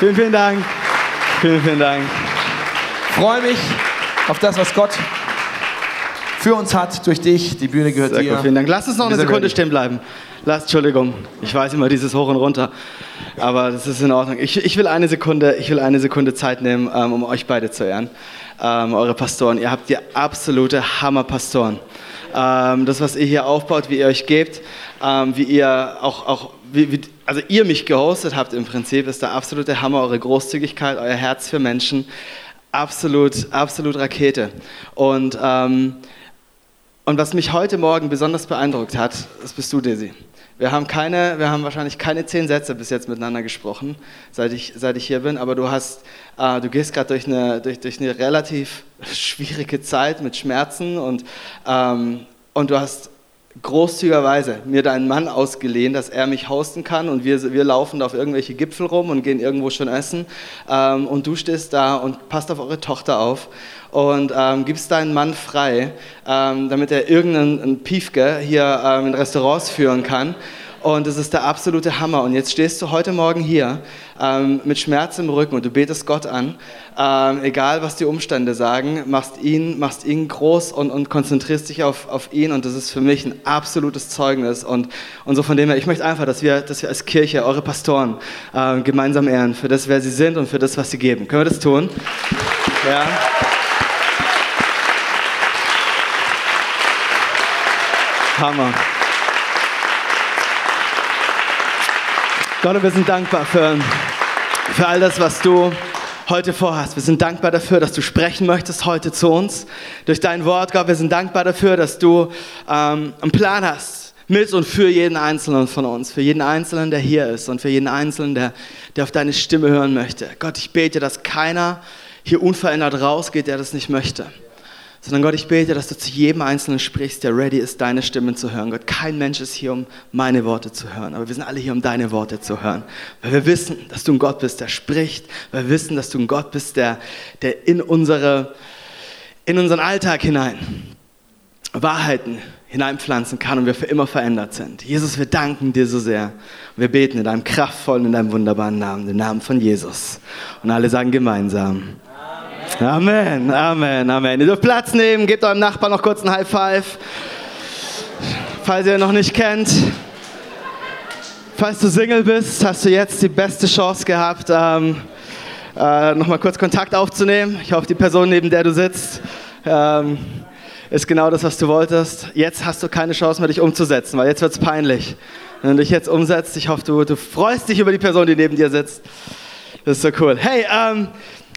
Vielen, vielen Dank. Vielen, vielen Dank. Freue mich auf das, was Gott für uns hat, durch dich. Die Bühne gehört Sehr dir. gut, vielen Dank. Lass uns noch eine Sekunde ready. stehen bleiben. Lass, Entschuldigung, ich weiß immer dieses Hoch und Runter, aber das ist in Ordnung. Ich, ich, will, eine Sekunde, ich will eine Sekunde Zeit nehmen, ähm, um euch beide zu ehren. Ähm, eure Pastoren, ihr habt die absolute Hammerpastoren. Ähm, das, was ihr hier aufbaut, wie ihr euch gebt, ähm, wie ihr auch, auch wie, wie, also ihr mich gehostet habt im Prinzip, ist der absolute Hammer, eure Großzügigkeit, euer Herz für Menschen, absolut, absolut Rakete. Und ähm, und was mich heute Morgen besonders beeindruckt hat, das bist du, Desi. Wir haben, keine, wir haben wahrscheinlich keine zehn Sätze bis jetzt miteinander gesprochen, seit ich, seit ich hier bin, aber du, hast, äh, du gehst gerade durch eine, durch, durch eine relativ schwierige Zeit mit Schmerzen und, ähm, und du hast großzügigerweise mir deinen Mann ausgeliehen, dass er mich hosten kann und wir, wir laufen auf irgendwelche Gipfel rum und gehen irgendwo schon essen ähm, und du stehst da und passt auf eure Tochter auf und ähm, gibst deinen Mann frei, ähm, damit er irgendeinen Piefke hier ähm, in Restaurants führen kann. Und das ist der absolute Hammer. Und jetzt stehst du heute Morgen hier ähm, mit Schmerz im Rücken und du betest Gott an, ähm, egal was die Umstände sagen, machst ihn, machst ihn groß und, und konzentrierst dich auf, auf ihn. Und das ist für mich ein absolutes Zeugnis. Und, und so von dem her, ich möchte einfach, dass wir, dass wir als Kirche, eure Pastoren, äh, gemeinsam ehren für das, wer sie sind und für das, was sie geben. Können wir das tun? Ja. Hammer. Gott, wir sind dankbar für, für all das, was du heute vorhast. Wir sind dankbar dafür, dass du sprechen möchtest heute zu uns durch dein Wort, Gott. Wir sind dankbar dafür, dass du ähm, einen Plan hast mit und für jeden Einzelnen von uns, für jeden Einzelnen, der hier ist und für jeden Einzelnen, der, der auf deine Stimme hören möchte. Gott, ich bete, dass keiner hier unverändert rausgeht, der das nicht möchte sondern Gott, ich bete, dass du zu jedem Einzelnen sprichst, der ready ist, deine Stimme zu hören. Gott, kein Mensch ist hier, um meine Worte zu hören, aber wir sind alle hier, um deine Worte zu hören. Weil wir wissen, dass du ein Gott bist, der spricht, weil wir wissen, dass du ein Gott bist, der, der in, unsere, in unseren Alltag hinein Wahrheiten hineinpflanzen kann und wir für immer verändert sind. Jesus, wir danken dir so sehr. Wir beten in deinem kraftvollen, in deinem wunderbaren Namen, den Namen von Jesus. Und alle sagen gemeinsam. Amen, Amen, Amen. Ihr dürft Platz nehmen, gebt eurem Nachbarn noch kurz ein High Five. Falls ihr ihn noch nicht kennt. Falls du Single bist, hast du jetzt die beste Chance gehabt, ähm, äh, nochmal kurz Kontakt aufzunehmen. Ich hoffe, die Person, neben der du sitzt, ähm, ist genau das, was du wolltest. Jetzt hast du keine Chance mehr, dich umzusetzen, weil jetzt wird es peinlich. Wenn du dich jetzt umsetzt, ich hoffe, du, du freust dich über die Person, die neben dir sitzt. Das ist so cool. Hey, ähm,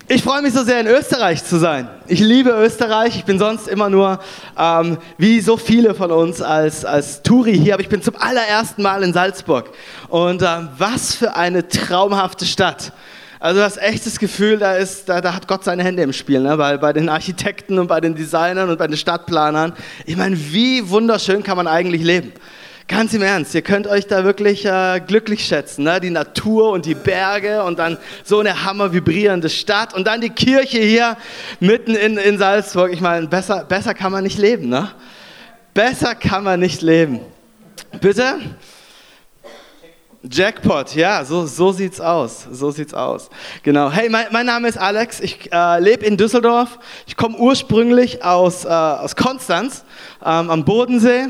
ich freue mich so sehr, in Österreich zu sein. Ich liebe Österreich. Ich bin sonst immer nur, ähm, wie so viele von uns, als, als Touri hier. Aber ich bin zum allerersten Mal in Salzburg. Und ähm, was für eine traumhafte Stadt. Also das Gefühl, da, ist, da, da hat Gott seine Hände im Spiel, ne? bei, bei den Architekten und bei den Designern und bei den Stadtplanern. Ich meine, wie wunderschön kann man eigentlich leben? Ganz im Ernst, ihr könnt euch da wirklich äh, glücklich schätzen. Ne? Die Natur und die Berge und dann so eine hammer vibrierende Stadt und dann die Kirche hier mitten in, in Salzburg. Ich meine, besser, besser kann man nicht leben. Ne? Besser kann man nicht leben. Bitte? Jackpot, ja, so, so sieht's aus. So sieht's aus. Genau. Hey, mein, mein Name ist Alex. Ich äh, lebe in Düsseldorf. Ich komme ursprünglich aus, äh, aus Konstanz ähm, am Bodensee.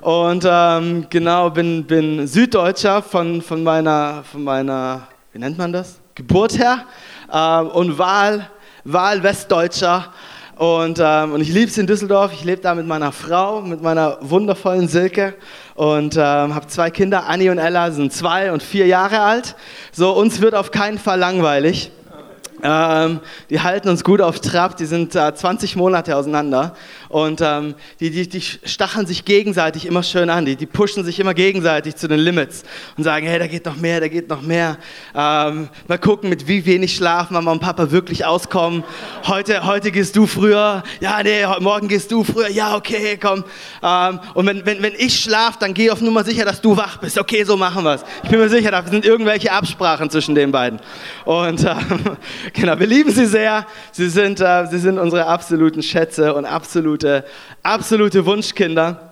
Und ähm, genau, bin, bin Süddeutscher von, von, meiner, von meiner, wie nennt man das? Geburt her. Ähm, und Wahl, Wahl Westdeutscher. Und, ähm, und ich liebe es in Düsseldorf. Ich lebe da mit meiner Frau, mit meiner wundervollen Silke. Und ähm, habe zwei Kinder, Anni und Ella, sind zwei und vier Jahre alt. So, uns wird auf keinen Fall langweilig. Ähm, die halten uns gut auf Trab, die sind äh, 20 Monate auseinander und ähm, die, die, die stacheln sich gegenseitig immer schön an, die, die pushen sich immer gegenseitig zu den Limits und sagen, hey, da geht noch mehr, da geht noch mehr. Ähm, mal gucken, mit wie wenig Schlaf Mama und Papa wirklich auskommen. Heute, heute gehst du früher, ja, nee, morgen gehst du früher, ja, okay, komm. Ähm, und wenn, wenn, wenn ich schlaf, dann geh auf Nummer sicher, dass du wach bist. Okay, so machen wir es. Ich bin mir sicher, da sind irgendwelche Absprachen zwischen den beiden. Und ähm, Genau, wir lieben sie sehr. Sie sind, äh, sie sind unsere absoluten Schätze und absolute, absolute Wunschkinder.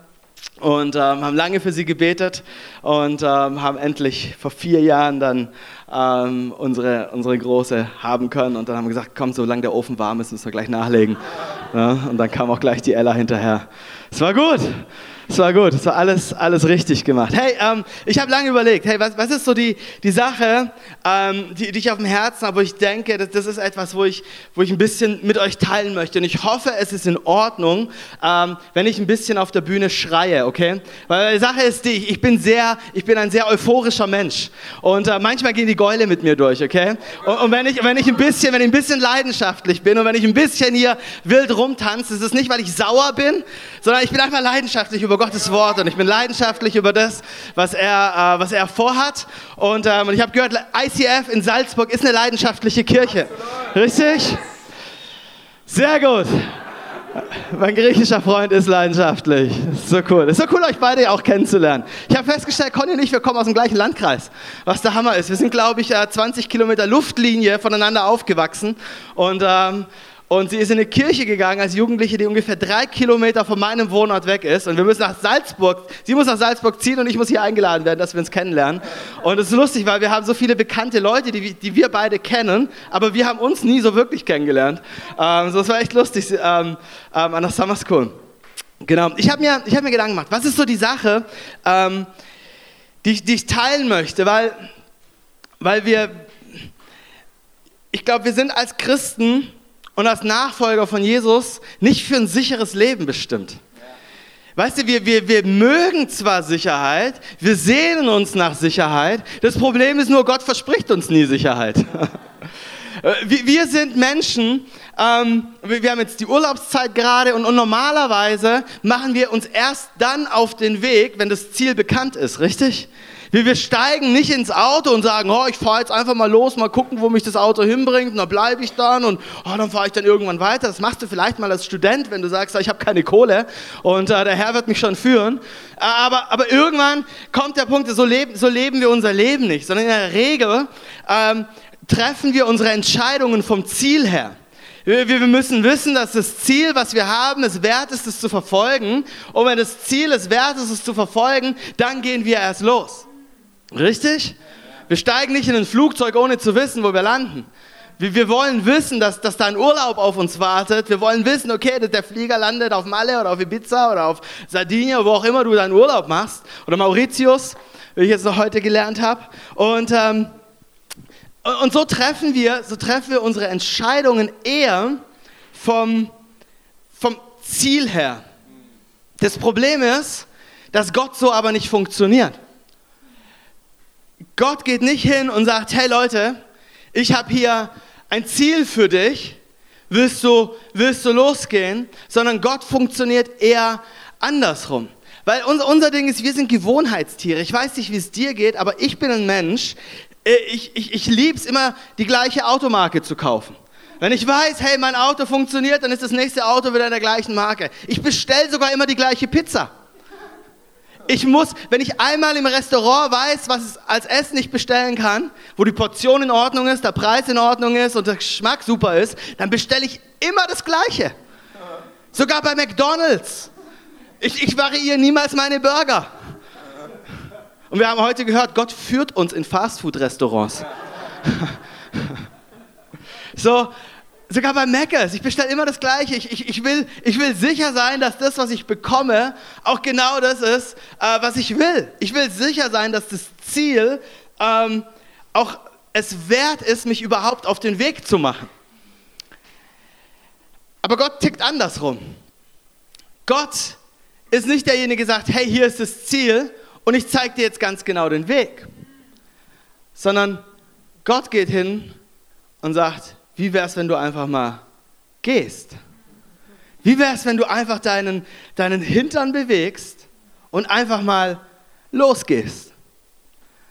und ähm, haben lange für sie gebetet und ähm, haben endlich vor vier Jahren dann ähm, unsere, unsere Große haben können. Und dann haben wir gesagt, komm, solange der Ofen warm ist, müssen wir gleich nachlegen. Ja, und dann kam auch gleich die Ella hinterher. Es war gut. Es war gut, es war alles, alles richtig gemacht. Hey, ähm, ich habe lange überlegt, hey, was, was ist so die, die Sache, ähm, die, die ich auf dem Herzen habe, wo ich denke, das, das ist etwas, wo ich, wo ich ein bisschen mit euch teilen möchte. Und ich hoffe, es ist in Ordnung, ähm, wenn ich ein bisschen auf der Bühne schreie, okay? Weil die Sache ist die, ich bin, sehr, ich bin ein sehr euphorischer Mensch. Und äh, manchmal gehen die Gäule mit mir durch, okay? Und, und, wenn, ich, wenn, ich ein bisschen, wenn ich ein bisschen leidenschaftlich bin und wenn ich ein bisschen hier wild rumtanze, ist es nicht, weil ich sauer bin, sondern ich bin einfach leidenschaftlich über Gottes Wort und ich bin leidenschaftlich über das, was er, äh, was er vorhat. Und, ähm, ich habe gehört, ICF in Salzburg ist eine leidenschaftliche Kirche. Richtig? Sehr gut. Mein griechischer Freund ist leidenschaftlich. Ist so cool. Ist so cool, euch beide auch kennenzulernen. Ich habe festgestellt, Conny und ich, wir kommen aus dem gleichen Landkreis. Was der Hammer ist. Wir sind, glaube ich, 20 Kilometer Luftlinie voneinander aufgewachsen. Und ähm, und sie ist in eine Kirche gegangen als Jugendliche, die ungefähr drei Kilometer von meinem Wohnort weg ist. Und wir müssen nach Salzburg, sie muss nach Salzburg ziehen und ich muss hier eingeladen werden, dass wir uns kennenlernen. Und es ist lustig, weil wir haben so viele bekannte Leute, die, die wir beide kennen, aber wir haben uns nie so wirklich kennengelernt. Ähm, so, es war echt lustig ähm, ähm, an der Summer School. Genau. Ich habe mir, hab mir Gedanken gemacht, was ist so die Sache, ähm, die, die ich teilen möchte, weil, weil wir, ich glaube, wir sind als Christen und als Nachfolger von Jesus nicht für ein sicheres Leben bestimmt. Weißt du, wir, wir, wir mögen zwar Sicherheit, wir sehnen uns nach Sicherheit, das Problem ist nur, Gott verspricht uns nie Sicherheit. Wir sind Menschen, ähm, wir haben jetzt die Urlaubszeit gerade und, und, normalerweise machen wir uns erst dann auf den Weg, wenn das Ziel bekannt ist, richtig? Wir, wir steigen nicht ins Auto und sagen, oh, ich fahre jetzt einfach mal los, mal gucken, wo mich das Auto hinbringt, und dann bleibe ich dann und oh, dann fahre ich dann irgendwann weiter. Das machst du vielleicht mal als Student, wenn du sagst, ich habe keine Kohle und äh, der Herr wird mich schon führen. Aber, aber irgendwann kommt der Punkt, so leben, so leben wir unser Leben nicht, sondern in der Regel ähm, treffen wir unsere Entscheidungen vom Ziel her. Wir, wir müssen wissen, dass das Ziel, was wir haben, es wert ist, es zu verfolgen. Und wenn das Ziel es wert ist, es zu verfolgen, dann gehen wir erst los. Richtig? Wir steigen nicht in ein Flugzeug, ohne zu wissen, wo wir landen. Wir, wir wollen wissen, dass, dass da ein Urlaub auf uns wartet. Wir wollen wissen, okay, der Flieger landet auf Malle oder auf Ibiza oder auf Sardinien, wo auch immer du deinen Urlaub machst. Oder Mauritius, wie ich jetzt noch heute gelernt habe. Und, ähm, und so treffen wir, so treffen wir unsere Entscheidungen eher vom, vom Ziel her. Das Problem ist, dass Gott so aber nicht funktioniert. Gott geht nicht hin und sagt, hey Leute, ich habe hier ein Ziel für dich, willst du, willst du losgehen? Sondern Gott funktioniert eher andersrum. Weil unser, unser Ding ist, wir sind Gewohnheitstiere. Ich weiß nicht, wie es dir geht, aber ich bin ein Mensch, äh, ich, ich, ich liebe es immer, die gleiche Automarke zu kaufen. Wenn ich weiß, hey, mein Auto funktioniert, dann ist das nächste Auto wieder der gleichen Marke. Ich bestelle sogar immer die gleiche Pizza. Ich muss, wenn ich einmal im Restaurant weiß, was es als Essen ich bestellen kann, wo die Portion in Ordnung ist, der Preis in Ordnung ist und der Geschmack super ist, dann bestelle ich immer das Gleiche. Sogar bei McDonald's. Ich, ich variiere niemals meine Burger. Und wir haben heute gehört, Gott führt uns in Fastfood-Restaurants. so, Sogar bei Meckers. Ich bestelle immer das Gleiche. Ich, ich, ich, will, ich will sicher sein, dass das, was ich bekomme, auch genau das ist, äh, was ich will. Ich will sicher sein, dass das Ziel ähm, auch es wert ist, mich überhaupt auf den Weg zu machen. Aber Gott tickt andersrum. Gott ist nicht derjenige, der sagt, hey, hier ist das Ziel und ich zeige dir jetzt ganz genau den Weg. Sondern Gott geht hin und sagt, wie wäre es, wenn du einfach mal gehst? Wie wäre es, wenn du einfach deinen, deinen Hintern bewegst und einfach mal losgehst?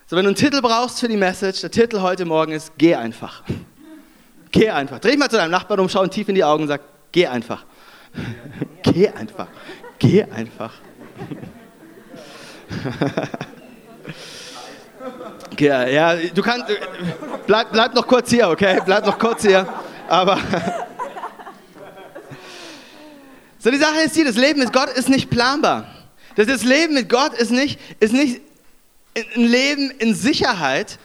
So, wenn du einen Titel brauchst für die Message, der Titel heute Morgen ist Geh einfach. Geh einfach. Dreh dich mal zu deinem Nachbarn um, schau ihn tief in die Augen und sag, geh einfach. geh einfach. Geh einfach. Ja, ja, du kannst, bleib, bleib noch kurz hier, okay? Bleib noch kurz hier. Aber so die Sache ist die, das Leben mit Gott ist nicht planbar. Das Leben mit Gott ist nicht, ist nicht ein Leben in Sicherheit,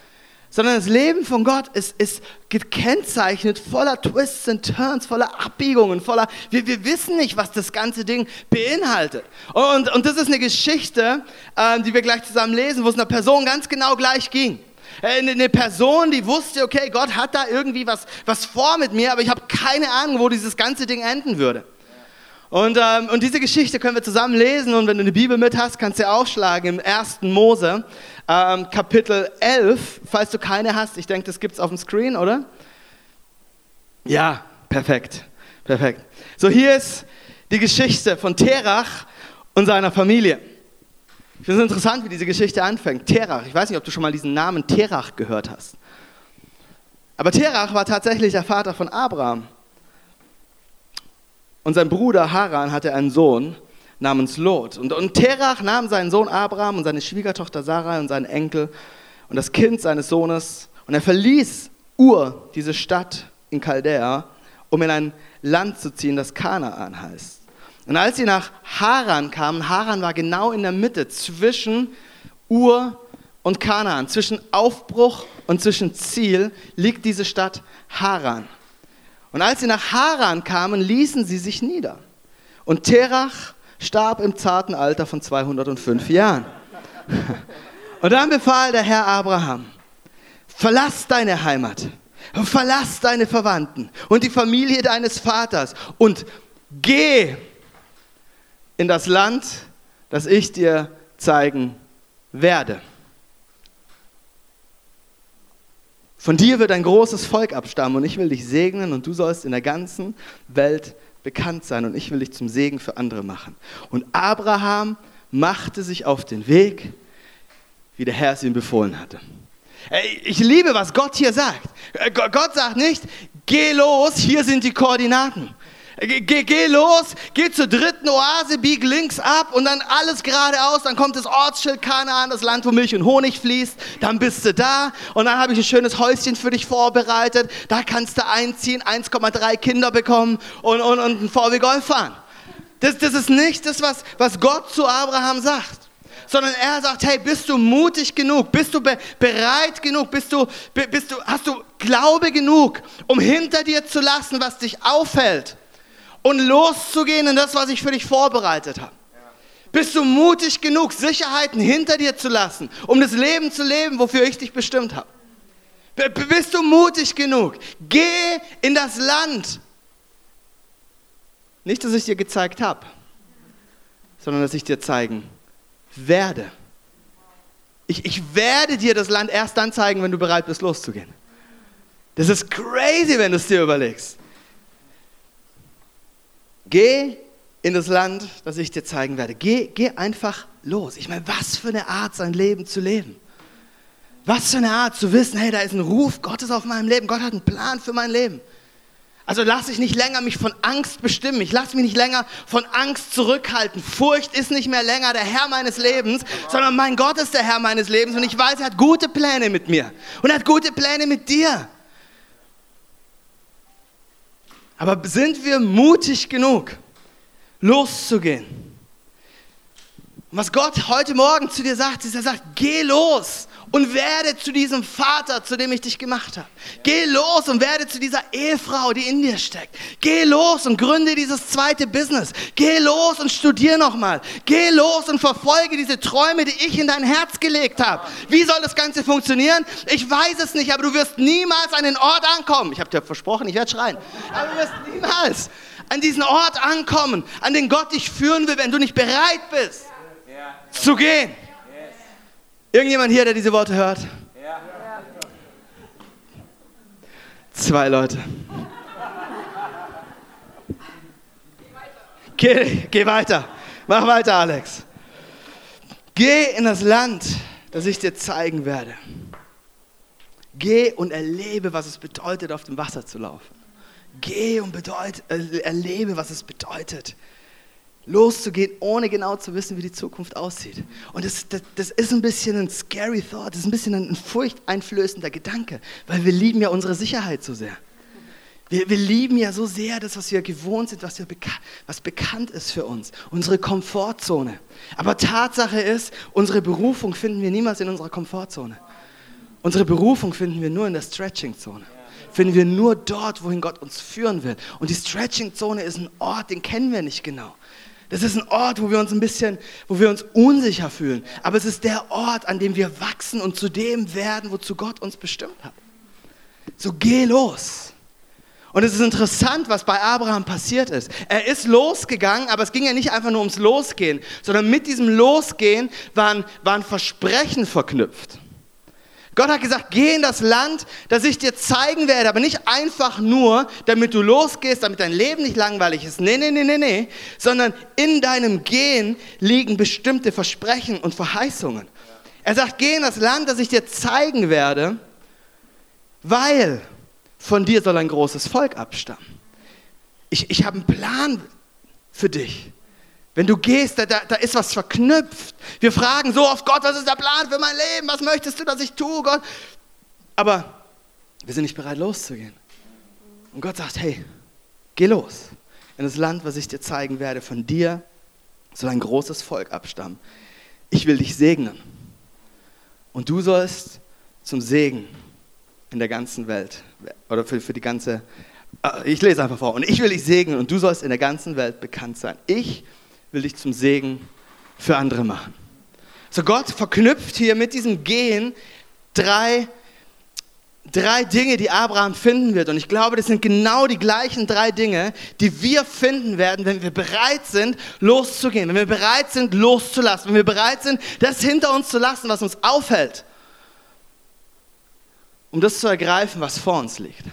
sondern das Leben von Gott ist, ist gekennzeichnet voller Twists und Turns, voller Abbiegungen, voller, wir, wir wissen nicht, was das ganze Ding beinhaltet. Und, und das ist eine Geschichte, äh, die wir gleich zusammen lesen, wo es einer Person ganz genau gleich ging. Äh, eine Person, die wusste, okay, Gott hat da irgendwie was, was vor mit mir, aber ich habe keine Ahnung, wo dieses ganze Ding enden würde. Und, ähm, und diese Geschichte können wir zusammen lesen und wenn du eine Bibel mit hast, kannst du aufschlagen im 1. Mose, ähm, Kapitel 11, falls du keine hast. Ich denke, das gibt es auf dem Screen, oder? Ja, perfekt, perfekt. So, hier ist die Geschichte von Terach und seiner Familie. Ich finde es interessant, wie diese Geschichte anfängt. Terach, ich weiß nicht, ob du schon mal diesen Namen Terach gehört hast. Aber Terach war tatsächlich der Vater von Abraham. Und sein Bruder Haran hatte einen Sohn namens Lot. Und, und Terach nahm seinen Sohn Abraham und seine Schwiegertochter Sarah und seinen Enkel und das Kind seines Sohnes und er verließ Ur, diese Stadt in Chaldea, um in ein Land zu ziehen, das Kanaan heißt. Und als sie nach Haran kamen, Haran war genau in der Mitte zwischen Ur und Kanaan, zwischen Aufbruch und zwischen Ziel liegt diese Stadt Haran. Und als sie nach Haran kamen, ließen sie sich nieder. Und Terach starb im zarten Alter von 205 Jahren. Und dann befahl der Herr Abraham, verlass deine Heimat, verlass deine Verwandten und die Familie deines Vaters und geh in das Land, das ich dir zeigen werde. Von dir wird ein großes Volk abstammen und ich will dich segnen und du sollst in der ganzen Welt bekannt sein und ich will dich zum Segen für andere machen. Und Abraham machte sich auf den Weg, wie der Herr es ihm befohlen hatte. Ich liebe, was Gott hier sagt. Gott sagt nicht, geh los, hier sind die Koordinaten. Geh, geh, los, geh zur dritten Oase, bieg links ab und dann alles geradeaus. Dann kommt das Ortsschild Kanaan, das Land, wo Milch und Honig fließt. Dann bist du da und dann habe ich ein schönes Häuschen für dich vorbereitet. Da kannst du einziehen, 1,3 Kinder bekommen und, und, und einen VW Golf fahren. Das, das ist nicht das, was, was Gott zu Abraham sagt sondern er sagt, hey, bist du mutig genug? Bist du be bereit genug? Bist du, bist du, hast du Glaube genug, um hinter dir zu lassen, was dich aufhält? Und loszugehen in das, was ich für dich vorbereitet habe? Bist du mutig genug, Sicherheiten hinter dir zu lassen, um das Leben zu leben, wofür ich dich bestimmt habe? Bist du mutig genug? Geh in das Land. Nicht, dass ich dir gezeigt habe, sondern dass ich dir zeigen werde. Ich, ich werde dir das Land erst dann zeigen, wenn du bereit bist, loszugehen. Das ist crazy, wenn du es dir überlegst. Geh in das Land, das ich dir zeigen werde. Geh, geh einfach los. Ich meine, was für eine Art, sein Leben zu leben. Was für eine Art zu wissen, hey, da ist ein Ruf Gottes auf meinem Leben. Gott hat einen Plan für mein Leben. Also lasse ich nicht länger mich von Angst bestimmen. Ich lasse mich nicht länger von Angst zurückhalten. Furcht ist nicht mehr länger der Herr meines Lebens, sondern mein Gott ist der Herr meines Lebens und ich weiß, er hat gute Pläne mit mir und er hat gute Pläne mit dir. Aber sind wir mutig genug, loszugehen? Und was Gott heute Morgen zu dir sagt, ist, er sagt, geh los und werde zu diesem Vater, zu dem ich dich gemacht habe. Geh los und werde zu dieser Ehefrau, die in dir steckt. Geh los und gründe dieses zweite Business. Geh los und studier nochmal. Geh los und verfolge diese Träume, die ich in dein Herz gelegt habe. Wie soll das Ganze funktionieren? Ich weiß es nicht, aber du wirst niemals an den Ort ankommen. Ich habe dir versprochen, ich werde schreien. Aber du wirst niemals an diesen Ort ankommen, an den Gott dich führen will, wenn du nicht bereit bist, zu gehen. Irgendjemand hier, der diese Worte hört? Ja. Zwei Leute. Geh, geh weiter. Mach weiter, Alex. Geh in das Land, das ich dir zeigen werde. Geh und erlebe, was es bedeutet, auf dem Wasser zu laufen. Geh und bedeut, erlebe, was es bedeutet, loszugehen, ohne genau zu wissen, wie die Zukunft aussieht. Und das, das, das, ist ein bisschen ein scary thought, das ist ein bisschen ein furchteinflößender Gedanke, weil wir lieben ja unsere Sicherheit so sehr. Wir, wir lieben ja so sehr das, was wir gewohnt sind, was, wir beka was bekannt ist für uns, unsere Komfortzone. Aber Tatsache ist, unsere Berufung finden wir niemals in unserer Komfortzone. Unsere Berufung finden wir nur in der Stretching-Zone. Finden wir nur dort, wohin Gott uns führen will. Und die Stretching-Zone ist ein Ort, den kennen wir nicht genau. Das ist ein Ort, wo wir uns ein bisschen, wo wir uns unsicher fühlen. Aber es ist der Ort, an dem wir wachsen und zu dem werden, wozu Gott uns bestimmt hat. So geh los. Und es ist interessant, was bei Abraham passiert ist. Er ist losgegangen, aber es ging ja nicht einfach nur ums Losgehen, sondern mit diesem Losgehen waren, waren Versprechen verknüpft. Gott hat gesagt, geh in das Land, das ich dir zeigen werde, aber nicht einfach nur, damit du losgehst, damit dein Leben nicht langweilig ist. Nee, nee, nee, nee, nee, sondern in deinem Gehen liegen bestimmte Versprechen und Verheißungen. Er sagt, geh in das Land, das ich dir zeigen werde, weil von dir soll ein großes Volk abstammen. Ich, ich habe einen Plan für dich. Wenn du gehst, da, da, da ist was verknüpft. Wir fragen so oft, Gott, was ist der Plan für mein Leben? Was möchtest du, dass ich tue, Gott? Aber wir sind nicht bereit, loszugehen. Und Gott sagt, hey, geh los in das Land, was ich dir zeigen werde. Von dir soll ein großes Volk abstammen. Ich will dich segnen. Und du sollst zum Segen in der ganzen Welt oder für, für die ganze, äh, ich lese einfach vor. Und ich will dich segnen und du sollst in der ganzen Welt bekannt sein. Ich will dich zum Segen für andere machen. So Gott verknüpft hier mit diesem Gehen drei, drei Dinge, die Abraham finden wird. Und ich glaube, das sind genau die gleichen drei Dinge, die wir finden werden, wenn wir bereit sind, loszugehen, wenn wir bereit sind, loszulassen, wenn wir bereit sind, das hinter uns zu lassen, was uns aufhält um das zu ergreifen, was vor uns liegt.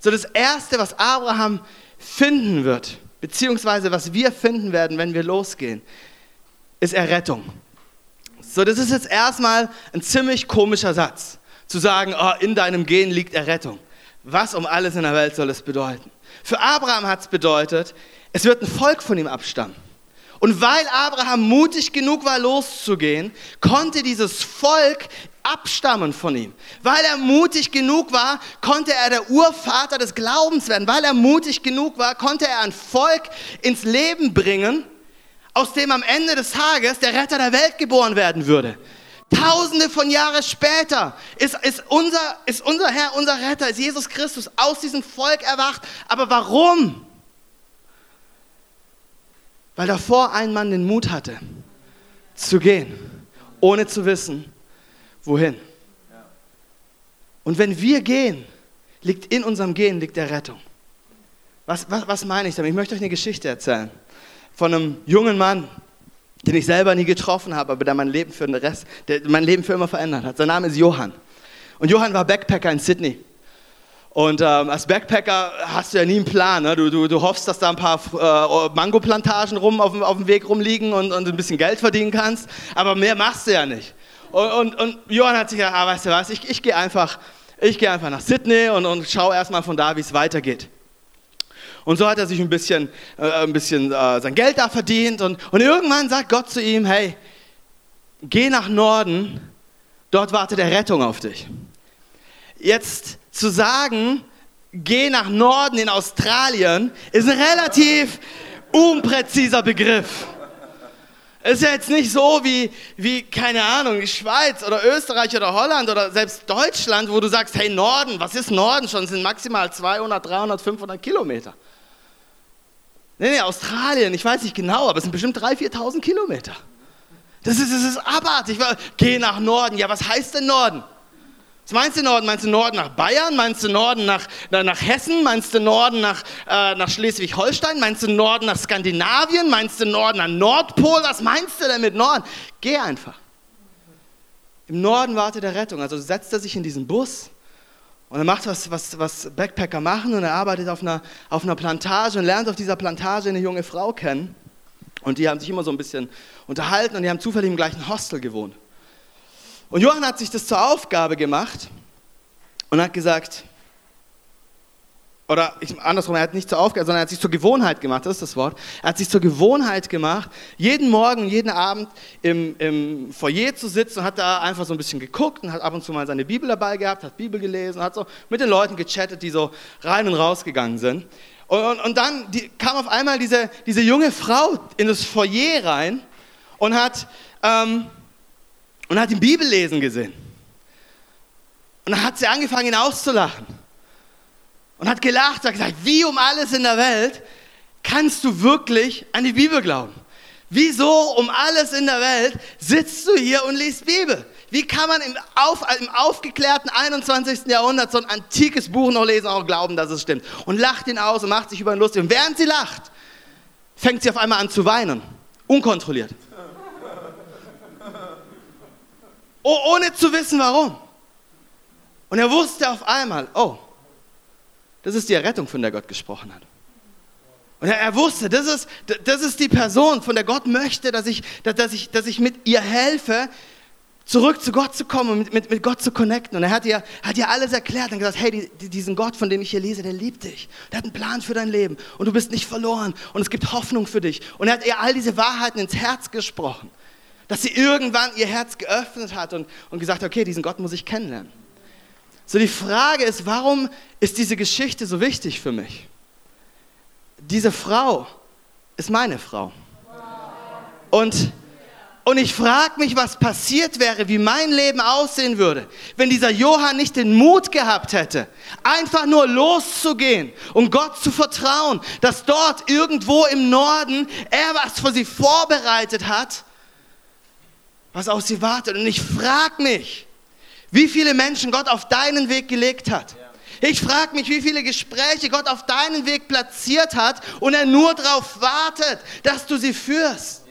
So das Erste, was Abraham finden wird, beziehungsweise was wir finden werden, wenn wir losgehen, ist Errettung. So, das ist jetzt erstmal ein ziemlich komischer Satz, zu sagen, oh, in deinem Gehen liegt Errettung. Was um alles in der Welt soll es bedeuten? Für Abraham hat es bedeutet, es wird ein Volk von ihm abstammen. Und weil Abraham mutig genug war, loszugehen, konnte dieses Volk abstammen von ihm. Weil er mutig genug war, konnte er der Urvater des Glaubens werden. Weil er mutig genug war, konnte er ein Volk ins Leben bringen, aus dem am Ende des Tages der Retter der Welt geboren werden würde. Tausende von Jahren später ist, ist, unser, ist unser Herr, unser Retter, ist Jesus Christus aus diesem Volk erwacht. Aber warum? Weil davor ein Mann den Mut hatte, zu gehen, ohne zu wissen, wohin. Und wenn wir gehen, liegt in unserem Gehen liegt der Rettung. Was, was, was meine ich damit? Ich möchte euch eine Geschichte erzählen von einem jungen Mann, den ich selber nie getroffen habe, aber der mein Leben für den Rest, der mein Leben für immer verändert hat. Sein Name ist Johann. Und Johann war Backpacker in Sydney. Und ähm, als Backpacker hast du ja nie einen Plan. Ne? Du, du, du hoffst, dass da ein paar äh, Mango-Plantagen rum auf, auf, dem Weg rumliegen und, und ein bisschen Geld verdienen kannst. Aber mehr machst du ja nicht. Und, und, und Johann hat sich gedacht, ah, weißt du was, ich, ich gehe einfach, geh einfach nach Sydney und, und schaue erstmal von da, wie es weitergeht. Und so hat er sich ein bisschen, äh, ein bisschen äh, sein Geld da verdient. Und, und irgendwann sagt Gott zu ihm, hey, geh nach Norden, dort wartet der Rettung auf dich. Jetzt zu sagen, geh nach Norden in Australien, ist ein relativ unpräziser Begriff. Es ist ja jetzt nicht so wie, wie, keine Ahnung, die Schweiz oder Österreich oder Holland oder selbst Deutschland, wo du sagst, hey Norden, was ist Norden schon? Das sind maximal 200, 300, 500 Kilometer. Nee, nee, Australien, ich weiß nicht genau, aber es sind bestimmt 3.000, 4.000 Kilometer. Das ist, das ist abartig. Geh nach Norden. Ja, was heißt denn Norden? Was meinst du Norden? Meinst du Norden nach Bayern? Meinst du Norden nach, nach Hessen? Meinst du Norden nach, äh, nach Schleswig-Holstein? Meinst du Norden nach Skandinavien? Meinst du Norden nach Nordpol? Was meinst du denn mit Norden? Geh einfach. Im Norden wartet der Rettung. Also setzt er sich in diesen Bus und er macht was, was, was Backpacker machen und er arbeitet auf einer, auf einer Plantage und lernt auf dieser Plantage eine junge Frau kennen. Und die haben sich immer so ein bisschen unterhalten und die haben zufällig im gleichen Hostel gewohnt. Und Johann hat sich das zur Aufgabe gemacht und hat gesagt, oder ich, andersrum, er hat nicht zur Aufgabe, sondern er hat sich zur Gewohnheit gemacht, das ist das Wort. Er hat sich zur Gewohnheit gemacht, jeden Morgen und jeden Abend im, im Foyer zu sitzen und hat da einfach so ein bisschen geguckt und hat ab und zu mal seine Bibel dabei gehabt, hat Bibel gelesen, hat so mit den Leuten gechattet, die so rein und raus gegangen sind. Und, und, und dann die, kam auf einmal diese, diese junge Frau in das Foyer rein und hat, ähm, und hat ihn Bibellesen gesehen. Und dann hat sie angefangen, ihn auszulachen und hat gelacht, hat gesagt, wie um alles in der Welt kannst du wirklich an die Bibel glauben? Wieso um alles in der Welt sitzt du hier und liest Bibel? Wie kann man im, auf, im aufgeklärten 21. Jahrhundert so ein antikes Buch noch lesen und auch glauben, dass es stimmt? Und lacht ihn aus und macht sich über ihn lustig. Und während sie lacht, fängt sie auf einmal an zu weinen. Unkontrolliert. Oh, ohne zu wissen warum. Und er wusste auf einmal, oh, das ist die Errettung, von der Gott gesprochen hat. Und er, er, wusste, das ist, das ist die Person, von der Gott möchte, dass ich, dass, ich, dass ich mit ihr helfe, zurück zu Gott zu kommen und mit, mit, mit Gott zu connecten. Und er hat ihr, hat ihr alles erklärt und gesagt, hey, die, diesen Gott, von dem ich hier lese, der liebt dich. Der hat einen Plan für dein Leben und du bist nicht verloren und es gibt Hoffnung für dich. Und er hat ihr all diese Wahrheiten ins Herz gesprochen, dass sie irgendwann ihr Herz geöffnet hat und, und gesagt, okay, diesen Gott muss ich kennenlernen. So die Frage ist, warum ist diese Geschichte so wichtig für mich? Diese Frau ist meine Frau. Und, und ich frage mich, was passiert wäre, wie mein Leben aussehen würde, wenn dieser Johann nicht den Mut gehabt hätte, einfach nur loszugehen und Gott zu vertrauen, dass dort irgendwo im Norden er was für sie vorbereitet hat, was auf sie wartet. Und ich frage mich, wie viele Menschen Gott auf deinen Weg gelegt hat. Ich frage mich, wie viele Gespräche Gott auf deinen Weg platziert hat und er nur darauf wartet, dass du sie führst.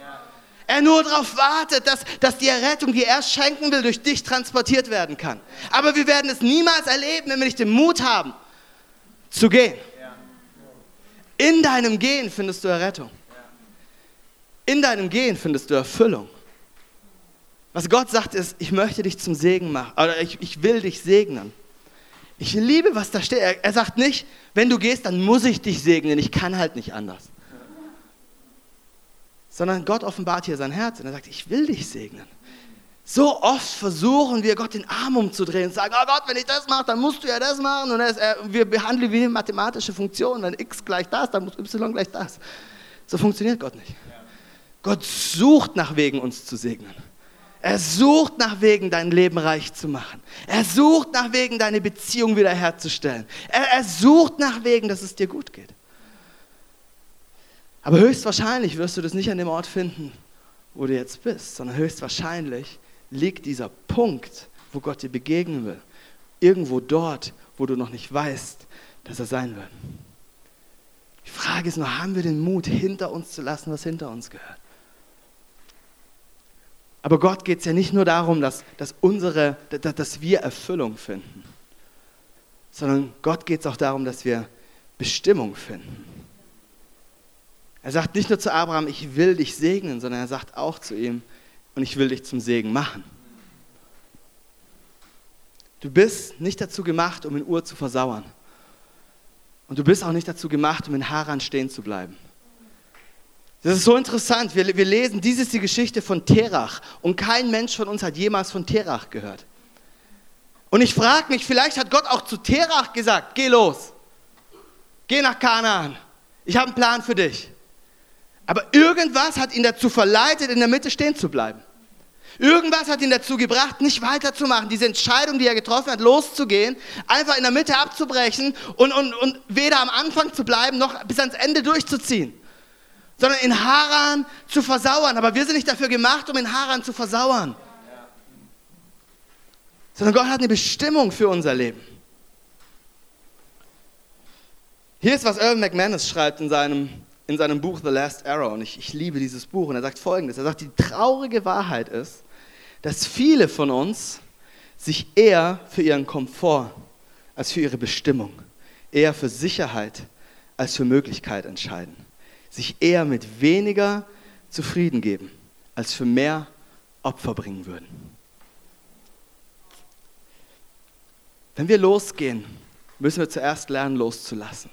Er nur darauf wartet, dass, dass die Errettung, die er schenken will, durch dich transportiert werden kann. Aber wir werden es niemals erleben, wenn wir nicht den Mut haben, zu gehen. In deinem Gehen findest du Errettung. In deinem Gehen findest du Erfüllung. Was Gott sagt ist, ich möchte dich zum Segen machen, oder ich, ich will dich segnen. Ich liebe, was da steht. Er, er sagt nicht, wenn du gehst, dann muss ich dich segnen, ich kann halt nicht anders. Sondern Gott offenbart hier sein Herz und er sagt, ich will dich segnen. So oft versuchen wir, Gott den Arm umzudrehen und sagen, oh Gott, wenn ich das mache, dann musst du ja das machen. Und wir behandeln wie eine mathematische Funktion. Wenn x gleich das, dann muss y gleich das. So funktioniert Gott nicht. Gott sucht nach Wegen, uns zu segnen. Er sucht nach Wegen, dein Leben reich zu machen. Er sucht nach Wegen, deine Beziehung wiederherzustellen. Er, er sucht nach Wegen, dass es dir gut geht. Aber höchstwahrscheinlich wirst du das nicht an dem Ort finden, wo du jetzt bist, sondern höchstwahrscheinlich liegt dieser Punkt, wo Gott dir begegnen will, irgendwo dort, wo du noch nicht weißt, dass er sein wird. Die Frage ist nur, haben wir den Mut, hinter uns zu lassen, was hinter uns gehört? Aber Gott geht es ja nicht nur darum, dass, dass, unsere, dass wir Erfüllung finden, sondern Gott geht es auch darum, dass wir Bestimmung finden. Er sagt nicht nur zu Abraham, ich will dich segnen, sondern er sagt auch zu ihm, und ich will dich zum Segen machen. Du bist nicht dazu gemacht, um in Ur zu versauern. Und du bist auch nicht dazu gemacht, um in Haran stehen zu bleiben. Das ist so interessant. Wir, wir lesen, dies ist die Geschichte von Terach. Und kein Mensch von uns hat jemals von Terach gehört. Und ich frage mich, vielleicht hat Gott auch zu Terach gesagt, geh los, geh nach Kanaan, ich habe einen Plan für dich. Aber irgendwas hat ihn dazu verleitet, in der Mitte stehen zu bleiben. Irgendwas hat ihn dazu gebracht, nicht weiterzumachen, diese Entscheidung, die er getroffen hat, loszugehen, einfach in der Mitte abzubrechen und, und, und weder am Anfang zu bleiben, noch bis ans Ende durchzuziehen sondern in Haran zu versauern. Aber wir sind nicht dafür gemacht, um in Haran zu versauern. Sondern Gott hat eine Bestimmung für unser Leben. Hier ist, was Irvin McManus schreibt in seinem, in seinem Buch The Last Arrow. Und ich, ich liebe dieses Buch. Und er sagt folgendes. Er sagt, die traurige Wahrheit ist, dass viele von uns sich eher für ihren Komfort als für ihre Bestimmung, eher für Sicherheit als für Möglichkeit entscheiden sich eher mit weniger zufrieden geben, als für mehr Opfer bringen würden. Wenn wir losgehen müssen wir zuerst lernen, loszulassen.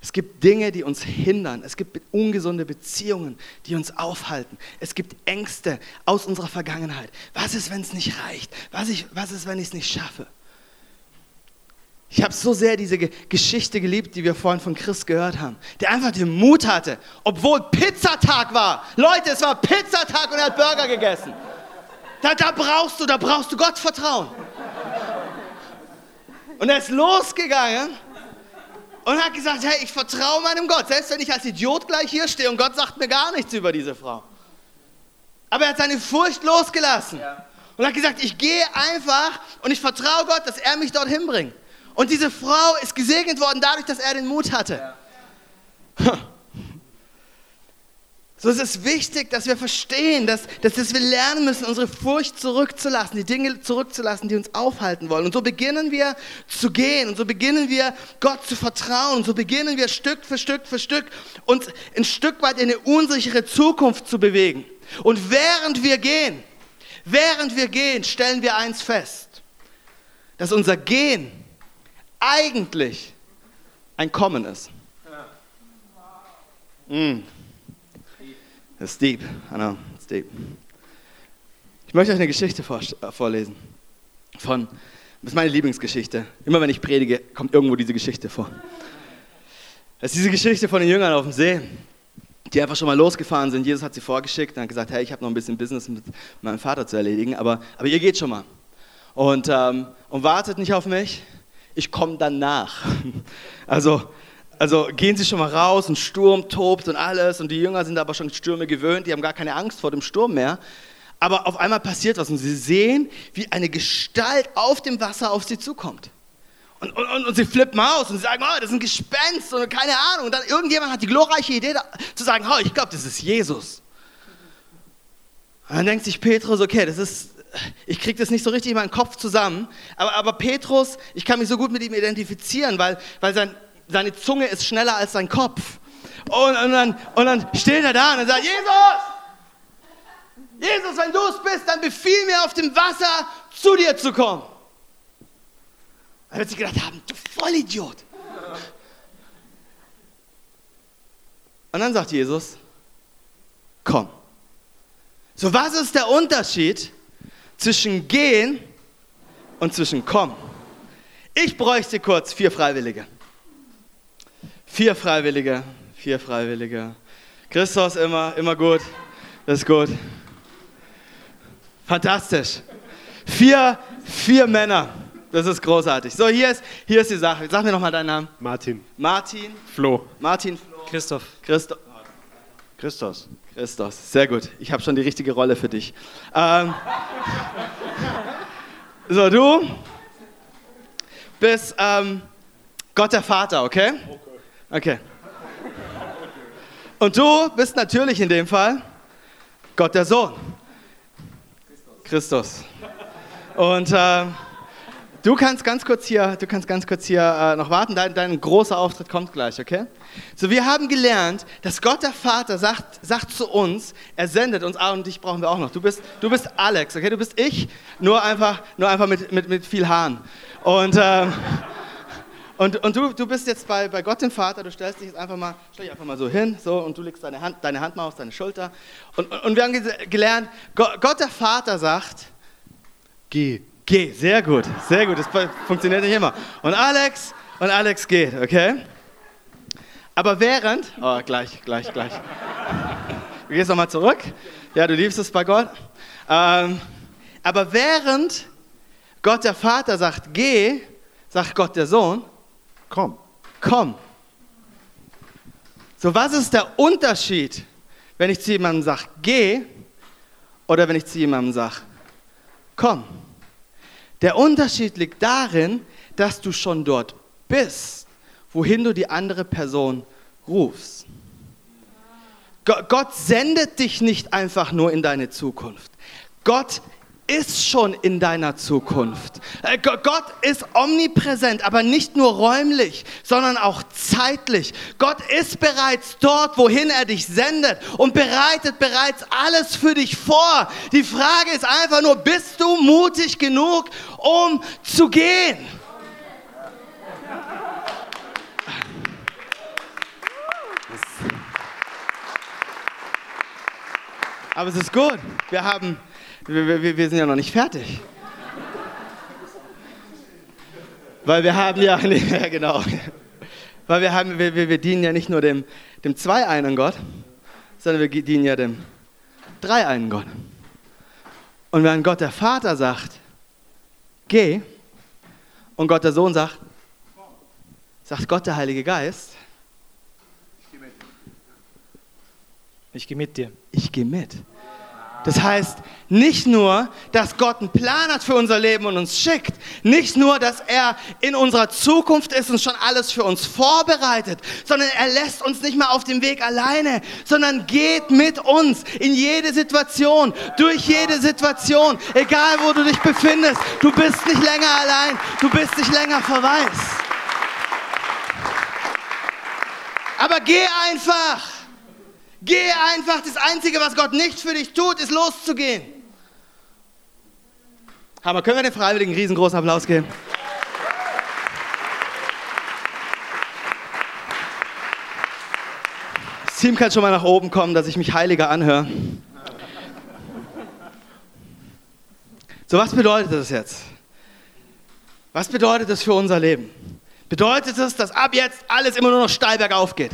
Es gibt Dinge, die uns hindern. Es gibt ungesunde Beziehungen, die uns aufhalten. Es gibt Ängste aus unserer Vergangenheit. Was ist, wenn es nicht reicht? Was, ich, was ist, wenn ich es nicht schaffe? Ich habe so sehr diese Geschichte geliebt, die wir vorhin von Chris gehört haben, der einfach den Mut hatte, obwohl Pizzatag war. Leute, es war Pizzatag und er hat Burger gegessen. Da, da brauchst du, da brauchst du Gott vertrauen. Und er ist losgegangen und hat gesagt, hey, ich vertraue meinem Gott, selbst wenn ich als Idiot gleich hier stehe und Gott sagt mir gar nichts über diese Frau. Aber er hat seine Furcht losgelassen und hat gesagt, ich gehe einfach und ich vertraue Gott, dass er mich dorthin bringt. Und diese Frau ist gesegnet worden dadurch, dass er den Mut hatte. So ist es wichtig, dass wir verstehen, dass, dass, dass wir lernen müssen, unsere Furcht zurückzulassen, die Dinge zurückzulassen, die uns aufhalten wollen. Und so beginnen wir zu gehen und so beginnen wir Gott zu vertrauen und so beginnen wir Stück für Stück für Stück uns ein Stück weit in eine unsichere Zukunft zu bewegen. Und während wir gehen, während wir gehen, stellen wir eins fest, dass unser Gehen eigentlich ein Kommen ist. Mm. Ist deep. I know, it's deep. Ich möchte euch eine Geschichte äh, vorlesen. Von, das ist meine Lieblingsgeschichte. Immer wenn ich predige, kommt irgendwo diese Geschichte vor. Das ist diese Geschichte von den Jüngern auf dem See, die einfach schon mal losgefahren sind. Jesus hat sie vorgeschickt und hat gesagt, hey, ich habe noch ein bisschen Business mit meinem Vater zu erledigen, aber, aber ihr geht schon mal. Und, ähm, und wartet nicht auf mich, ich komme dann nach. Also also gehen sie schon mal raus, ein Sturm tobt und alles und die Jünger sind aber schon Stürme gewöhnt, die haben gar keine Angst vor dem Sturm mehr. Aber auf einmal passiert was und sie sehen, wie eine Gestalt auf dem Wasser auf sie zukommt. Und, und, und sie flippen aus und sie sagen, oh, das ist ein Gespenst und keine Ahnung. Und dann irgendjemand hat die glorreiche Idee da, zu sagen, oh, ich glaube, das ist Jesus. Und dann denkt sich Petrus, okay, das ist, ich kriege das nicht so richtig in meinen Kopf zusammen, aber, aber Petrus, ich kann mich so gut mit ihm identifizieren, weil, weil sein, seine Zunge ist schneller als sein Kopf. Und, und, dann, und dann steht er da und sagt, Jesus, Jesus, wenn du es bist, dann befiehl mir auf dem Wasser zu dir zu kommen. Dann wird sie gedacht haben, du Vollidiot. Und dann sagt Jesus, komm. So, was ist der Unterschied zwischen gehen und zwischen kommen? Ich bräuchte kurz vier Freiwillige. Vier Freiwillige, vier Freiwillige. Christus immer, immer gut. Das ist gut. Fantastisch. Vier, vier Männer. Das ist großartig. So, hier ist, hier ist die Sache. Sag mir nochmal deinen Namen. Martin. Martin. Flo. Martin. Flo. Christoph. Christoph. Christos. Christos. Sehr gut. Ich habe schon die richtige Rolle für dich. Ähm, so, du bist ähm, Gott der Vater, okay? Okay. Okay. Und du bist natürlich in dem Fall Gott der Sohn. Christus. Und äh, du kannst ganz kurz hier, du kannst ganz kurz hier äh, noch warten. Dein, dein großer Auftritt kommt gleich, okay? So, wir haben gelernt, dass Gott der Vater sagt, sagt zu uns, er sendet uns, ah, und dich brauchen wir auch noch. Du bist, du bist Alex, okay? Du bist ich, nur einfach, nur einfach mit, mit, mit viel Haaren. Und äh, und, und du, du bist jetzt bei, bei Gott dem Vater, du stellst dich jetzt einfach mal, stell dich einfach mal so hin, so, und du legst deine Hand, deine Hand mal auf deine Schulter. Und, und, wir haben gelernt, Gott, Gott der Vater sagt, geh, geh, sehr gut, sehr gut, das funktioniert nicht immer. Und Alex, und Alex geht, okay? Aber während, oh, gleich, gleich, gleich. Du gehst nochmal zurück. Ja, du liebst es bei Gott. Ähm, aber während Gott der Vater sagt, geh, sagt Gott der Sohn, Komm. Komm. So, was ist der Unterschied, wenn ich zu jemandem sage, geh, oder wenn ich zu jemandem sage, komm? Der Unterschied liegt darin, dass du schon dort bist, wohin du die andere Person rufst. Gott sendet dich nicht einfach nur in deine Zukunft. Gott ist schon in deiner Zukunft. Äh, Gott ist omnipräsent, aber nicht nur räumlich, sondern auch zeitlich. Gott ist bereits dort, wohin er dich sendet und bereitet bereits alles für dich vor. Die Frage ist einfach nur, bist du mutig genug, um zu gehen? Aber es ist gut. Wir haben wir, wir, wir sind ja noch nicht fertig. Weil wir haben ja, nee, ja genau. Weil wir, haben, wir, wir, wir dienen ja nicht nur dem, dem zwei-einen Gott, sondern wir dienen ja dem drei-einen Gott. Und wenn Gott der Vater sagt, geh, und Gott der Sohn sagt, sagt Gott der Heilige Geist, Ich gehe mit dir. ich gehe mit. Das heißt, nicht nur, dass Gott einen Plan hat für unser Leben und uns schickt, nicht nur, dass er in unserer Zukunft ist und schon alles für uns vorbereitet, sondern er lässt uns nicht mehr auf dem Weg alleine, sondern geht mit uns in jede Situation, durch jede Situation, egal wo du dich befindest. Du bist nicht länger allein, du bist nicht länger verwaist. Aber geh einfach. Geh einfach. Das Einzige, was Gott nicht für dich tut, ist loszugehen. Hammer, können wir den Freiwilligen einen riesengroßen Applaus geben? Das Team kann schon mal nach oben kommen, dass ich mich heiliger anhöre. So, was bedeutet das jetzt? Was bedeutet das für unser Leben? Bedeutet es, dass ab jetzt alles immer nur noch steil bergauf geht?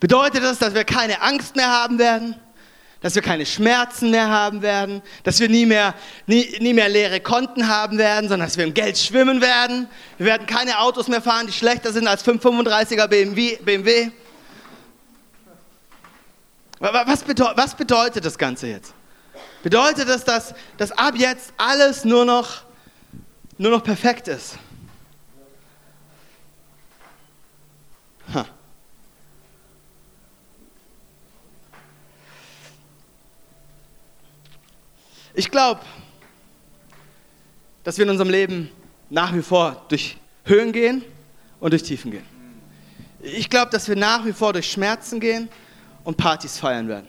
Bedeutet das, dass wir keine Angst mehr haben werden? Dass wir keine Schmerzen mehr haben werden? Dass wir nie mehr, nie, nie mehr leere Konten haben werden, sondern dass wir im Geld schwimmen werden? Wir werden keine Autos mehr fahren, die schlechter sind als 535er BMW. BMW. Was, bedeutet, was bedeutet das Ganze jetzt? Bedeutet das, dass, dass ab jetzt alles nur noch, nur noch perfekt ist? Ich glaube, dass wir in unserem Leben nach wie vor durch Höhen gehen und durch Tiefen gehen. Ich glaube, dass wir nach wie vor durch Schmerzen gehen und Partys feiern werden.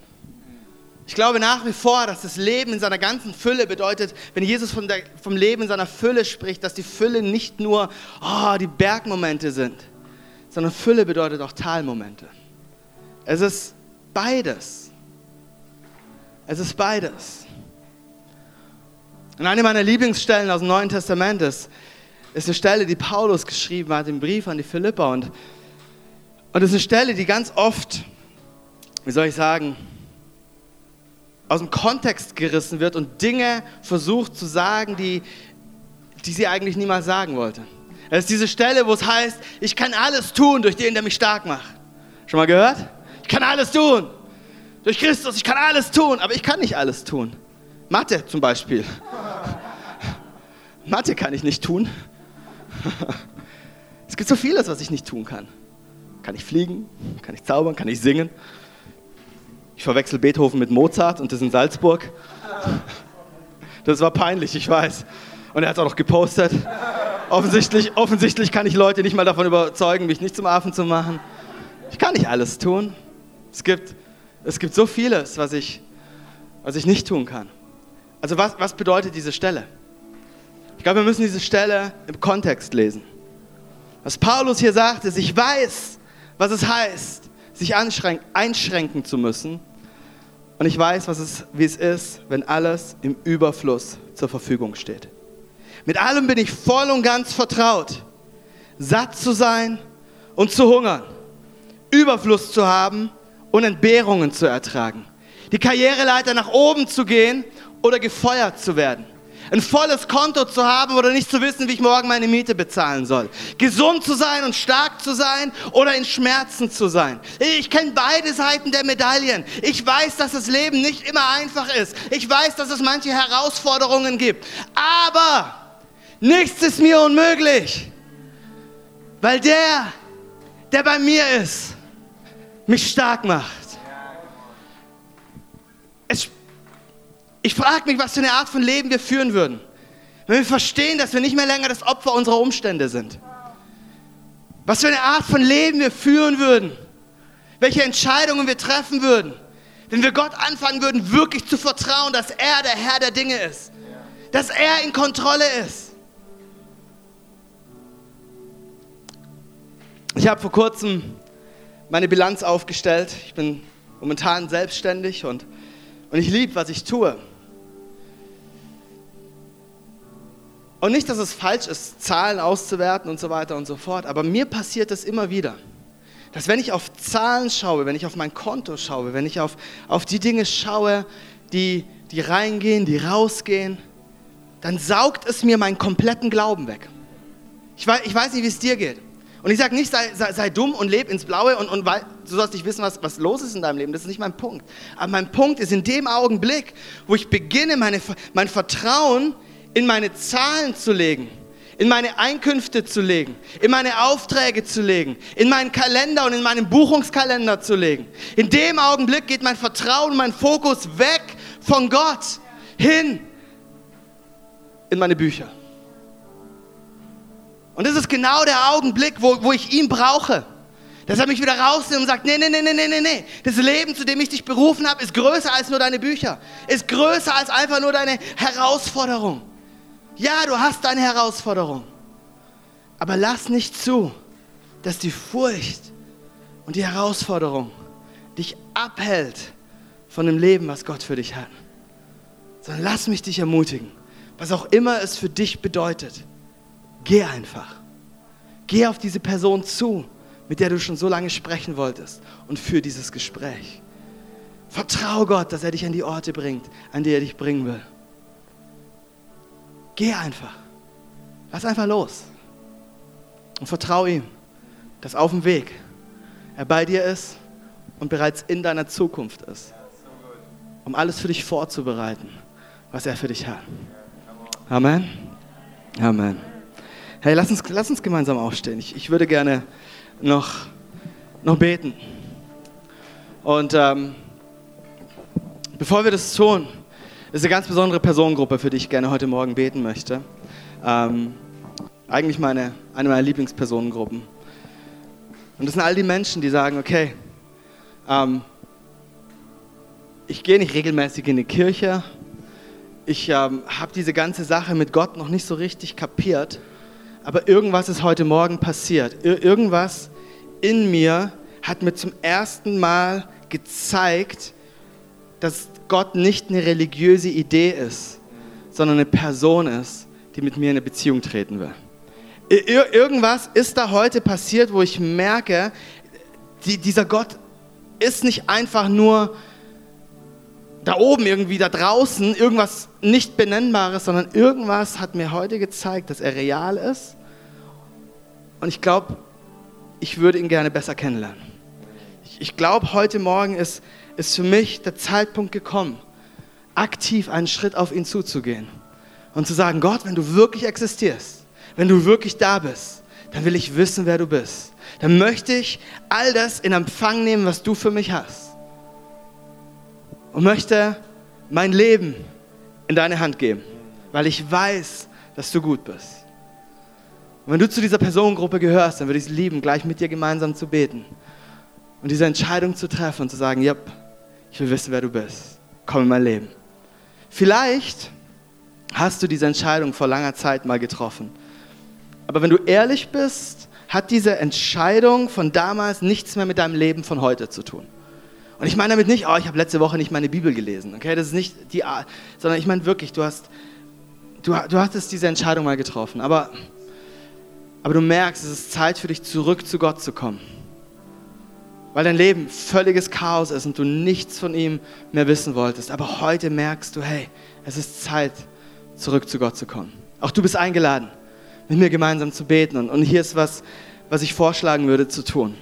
Ich glaube nach wie vor, dass das Leben in seiner ganzen Fülle bedeutet, wenn Jesus von der, vom Leben in seiner Fülle spricht, dass die Fülle nicht nur oh, die Bergmomente sind, sondern Fülle bedeutet auch Talmomente. Es ist beides. Es ist beides. Und eine meiner Lieblingsstellen aus dem Neuen Testament ist, ist eine Stelle, die Paulus geschrieben hat im Brief an die Philippa. Und, und ist eine Stelle, die ganz oft, wie soll ich sagen, aus dem Kontext gerissen wird und Dinge versucht zu sagen, die, die sie eigentlich niemals sagen wollte. Es ist diese Stelle, wo es heißt, ich kann alles tun durch den, der mich stark macht. Schon mal gehört? Ich kann alles tun. Durch Christus, ich kann alles tun, aber ich kann nicht alles tun. Mathe zum Beispiel. Mathe kann ich nicht tun. Es gibt so vieles, was ich nicht tun kann. Kann ich fliegen? Kann ich zaubern? Kann ich singen? Ich verwechsel Beethoven mit Mozart und das in Salzburg. Das war peinlich, ich weiß. Und er hat es auch noch gepostet. Offensichtlich, offensichtlich kann ich Leute nicht mal davon überzeugen, mich nicht zum Affen zu machen. Ich kann nicht alles tun. Es gibt, es gibt so vieles, was ich, was ich nicht tun kann. Also was, was bedeutet diese Stelle? Ich glaube, wir müssen diese Stelle im Kontext lesen. Was Paulus hier sagt, ist, ich weiß, was es heißt, sich einschränken zu müssen. Und ich weiß, was es, wie es ist, wenn alles im Überfluss zur Verfügung steht. Mit allem bin ich voll und ganz vertraut. Satt zu sein und zu hungern. Überfluss zu haben und Entbehrungen zu ertragen. Die Karriereleiter nach oben zu gehen oder gefeuert zu werden. Ein volles Konto zu haben oder nicht zu wissen, wie ich morgen meine Miete bezahlen soll. Gesund zu sein und stark zu sein oder in Schmerzen zu sein. Ich kenne beide Seiten der Medaillen. Ich weiß, dass das Leben nicht immer einfach ist. Ich weiß, dass es manche Herausforderungen gibt. Aber nichts ist mir unmöglich. Weil der, der bei mir ist, mich stark macht. Ich frage mich, was für eine Art von Leben wir führen würden, wenn wir verstehen, dass wir nicht mehr länger das Opfer unserer Umstände sind. Was für eine Art von Leben wir führen würden, welche Entscheidungen wir treffen würden, wenn wir Gott anfangen würden, wirklich zu vertrauen, dass er der Herr der Dinge ist, dass er in Kontrolle ist. Ich habe vor kurzem meine Bilanz aufgestellt. Ich bin momentan selbstständig und Und ich liebe, was ich tue. Und nicht, dass es falsch ist, Zahlen auszuwerten und so weiter und so fort, aber mir passiert das immer wieder. Dass wenn ich auf Zahlen schaue, wenn ich auf mein Konto schaue, wenn ich auf, auf die Dinge schaue, die, die reingehen, die rausgehen, dann saugt es mir meinen kompletten Glauben weg. Ich weiß, ich weiß nicht, wie es dir geht. Und ich sage nicht, sei, sei, sei, dumm und leb ins Blaue und, und weil, du sollst nicht wissen, was, was los ist in deinem Leben. Das ist nicht mein Punkt. Aber mein Punkt ist in dem Augenblick, wo ich beginne, meine, mein Vertrauen in meine Zahlen zu legen, in meine Einkünfte zu legen, in meine Aufträge zu legen, in meinen Kalender und in meinen Buchungskalender zu legen. In dem Augenblick geht mein Vertrauen, mein Fokus weg von Gott hin in meine Bücher. Und das ist genau der Augenblick, wo, wo ich ihn brauche. Dass er mich wieder rausnimmt und sagt, nee, nee, nee, nee, nee, nee. Das Leben, zu dem ich dich berufen habe, ist größer als nur deine Bücher. Ist größer als einfach nur deine Herausforderung. Ja, du hast deine Herausforderung. Aber lass nicht zu, dass die Furcht und die Herausforderung dich abhält von dem Leben, was Gott für dich hat. Sondern lass mich dich ermutigen. Was auch immer es für dich bedeutet, geh einfach. Geh auf diese Person zu, mit der du schon so lange sprechen wolltest und für dieses Gespräch. Vertrau Gott, dass er dich an die Orte bringt, an die er dich bringen will. Geh einfach. Lass einfach los. Und vertrau ihm, dass auf dem Weg er bei dir ist und bereits in deiner Zukunft ist, um alles für dich vorzubereiten, was er für dich hat. Amen. Amen. Hey, lass uns, lass uns gemeinsam aufstehen. Ich, ich würde gerne noch, noch beten. Und ähm, bevor wir das tun, ist eine ganz besondere Personengruppe, für die ich gerne heute Morgen beten möchte. Ähm, eigentlich meine, eine meiner Lieblingspersonengruppen. Und das sind all die Menschen, die sagen, okay, ähm, ich gehe nicht regelmäßig in die Kirche, ich ähm, habe diese ganze Sache mit Gott noch nicht so richtig kapiert, aber irgendwas ist heute Morgen passiert. Ir irgendwas in mir hat mir zum ersten Mal gezeigt, dass Gott nicht eine religiöse Idee ist, sondern eine Person ist, die mit mir in eine Beziehung treten will. Ir irgendwas ist da heute passiert, wo ich merke, die, dieser Gott ist nicht einfach nur da oben irgendwie, da draußen, irgendwas nicht Benennbares, sondern irgendwas hat mir heute gezeigt, dass er real ist. Und ich glaube, ich würde ihn gerne besser kennenlernen. Ich, ich glaube, heute Morgen ist, ist für mich der Zeitpunkt gekommen, aktiv einen Schritt auf ihn zuzugehen und zu sagen, Gott, wenn du wirklich existierst, wenn du wirklich da bist, dann will ich wissen, wer du bist. Dann möchte ich all das in Empfang nehmen, was du für mich hast und möchte mein Leben in deine Hand geben, weil ich weiß, dass du gut bist. Und wenn du zu dieser Personengruppe gehörst, dann würde ich es lieben, gleich mit dir gemeinsam zu beten und diese Entscheidung zu treffen und zu sagen, ja, ich will wissen, wer du bist. Komm in mein Leben. Vielleicht hast du diese Entscheidung vor langer Zeit mal getroffen. Aber wenn du ehrlich bist, hat diese Entscheidung von damals nichts mehr mit deinem Leben von heute zu tun. Und ich meine damit nicht, oh, ich habe letzte Woche nicht meine Bibel gelesen. Okay, das ist nicht die Art, sondern ich meine wirklich, du hast, du, du hattest diese Entscheidung mal getroffen. Aber, aber du merkst, es ist Zeit für dich zurück zu Gott zu kommen. Weil dein Leben völliges Chaos ist und du nichts von ihm mehr wissen wolltest. Aber heute merkst du, hey, es ist Zeit, zurück zu Gott zu kommen. Auch du bist eingeladen, mit mir gemeinsam zu beten. Und, und hier ist was, was ich vorschlagen würde zu tun.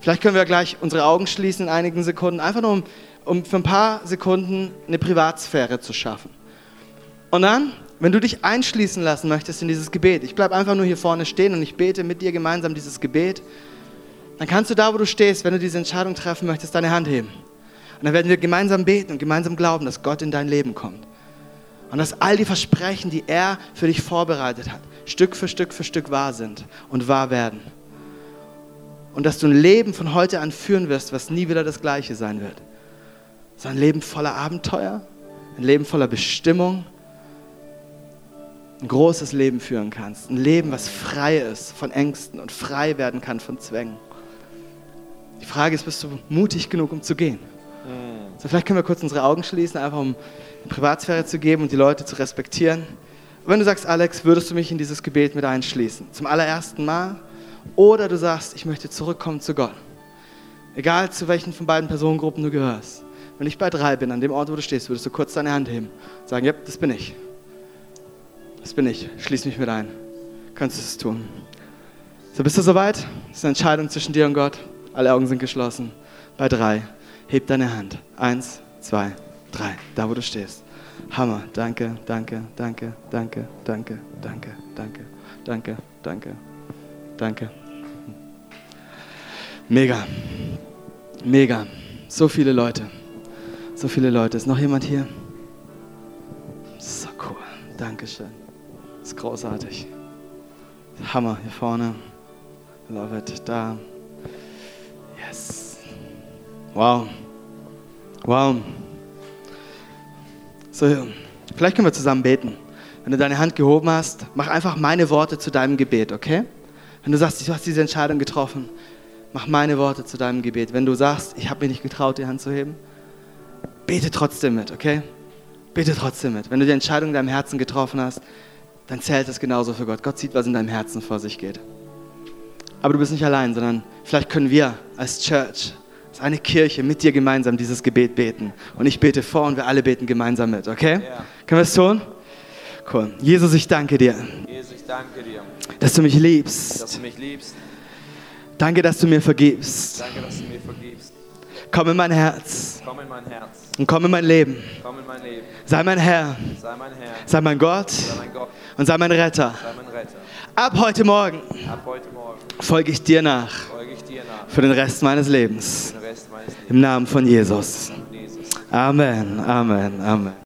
Vielleicht können wir gleich unsere Augen schließen in einigen Sekunden, einfach nur um, um für ein paar Sekunden eine Privatsphäre zu schaffen. Und dann, wenn du dich einschließen lassen möchtest in dieses Gebet, ich bleibe einfach nur hier vorne stehen und ich bete mit dir gemeinsam dieses Gebet, dann kannst du da, wo du stehst, wenn du diese Entscheidung treffen möchtest, deine Hand heben. Und dann werden wir gemeinsam beten und gemeinsam glauben, dass Gott in dein Leben kommt. Und dass all die Versprechen, die er für dich vorbereitet hat, Stück für Stück für Stück wahr sind und wahr werden und dass du ein Leben von heute an führen wirst, was nie wieder das gleiche sein wird. So ein Leben voller Abenteuer, ein Leben voller Bestimmung, ein großes Leben führen kannst. Ein Leben, was frei ist von Ängsten und frei werden kann von Zwängen. Die Frage ist, bist du mutig genug, um zu gehen? So, vielleicht können wir kurz unsere Augen schließen, einfach um Privatsphäre zu geben und die Leute zu respektieren. Und wenn du sagst, Alex, würdest du mich in dieses Gebet mit einschließen? Zum allerersten Mal? Oder du sagst, ich möchte zurückkommen zu Gott. Egal zu welchen von beiden Personengruppen du gehörst. Wenn ich bei drei bin, an dem Ort, wo du stehst, würdest du kurz deine Hand heben und sagen, ja, das bin ich. Das bin ich. Schließ mich mit ein. Kannst du es tun. So, bist du soweit? Das ist eine Entscheidung zwischen dir und Gott. Alle Augen sind geschlossen. Bei drei. Heb deine Hand. Eins, zwei, drei. Da, wo du stehst. Hammer. Danke, danke, danke, danke, danke, danke, danke, danke, danke, danke. Mega. Mega. So viele Leute. So viele Leute. Ist noch jemand hier? So cool. Dankeschön. ist großartig. Hammer hier vorne. Love it. Da. Wow. Wow. So, vielleicht können wir zusammen beten. Wenn du deine Hand gehoben hast, mach einfach meine Worte zu deinem Gebet, okay? Wenn du sagst, du hast diese Entscheidung getroffen, mach meine Worte zu deinem Gebet. Wenn du sagst, ich habe mich nicht getraut, die Hand zu heben, bete trotzdem mit, okay? Bete trotzdem mit. Wenn du die Entscheidung in deinem Herzen getroffen hast, dann zählt es genauso für Gott. Gott sieht, was in deinem Herzen vor sich geht. Aber du bist nicht allein, sondern vielleicht können wir als Church, als eine Kirche mit dir gemeinsam dieses Gebet beten. Und ich bete vor und wir alle beten gemeinsam mit, okay? Ja. Können wir es tun? Cool. Jesus, ich danke dir, Jesus, ich danke dir, dass du mich liebst. dass du mich liebst. Danke, dass du mir vergibst. Danke, dass du mir vergibst. Komm in mein Herz Komm in mein Herz. und komm in mein Leben. Komm in mein Leben. Sei mein Herr, Sei mein Herr. sei mein Gott Sei mein Gott. und sei mein Retter. Sei mein Retter. Ab heute Morgen Ab heute Morgen folge ich dir nach für den Rest meines Lebens. Im Namen von. Jesus. Amen, Amen, Amen.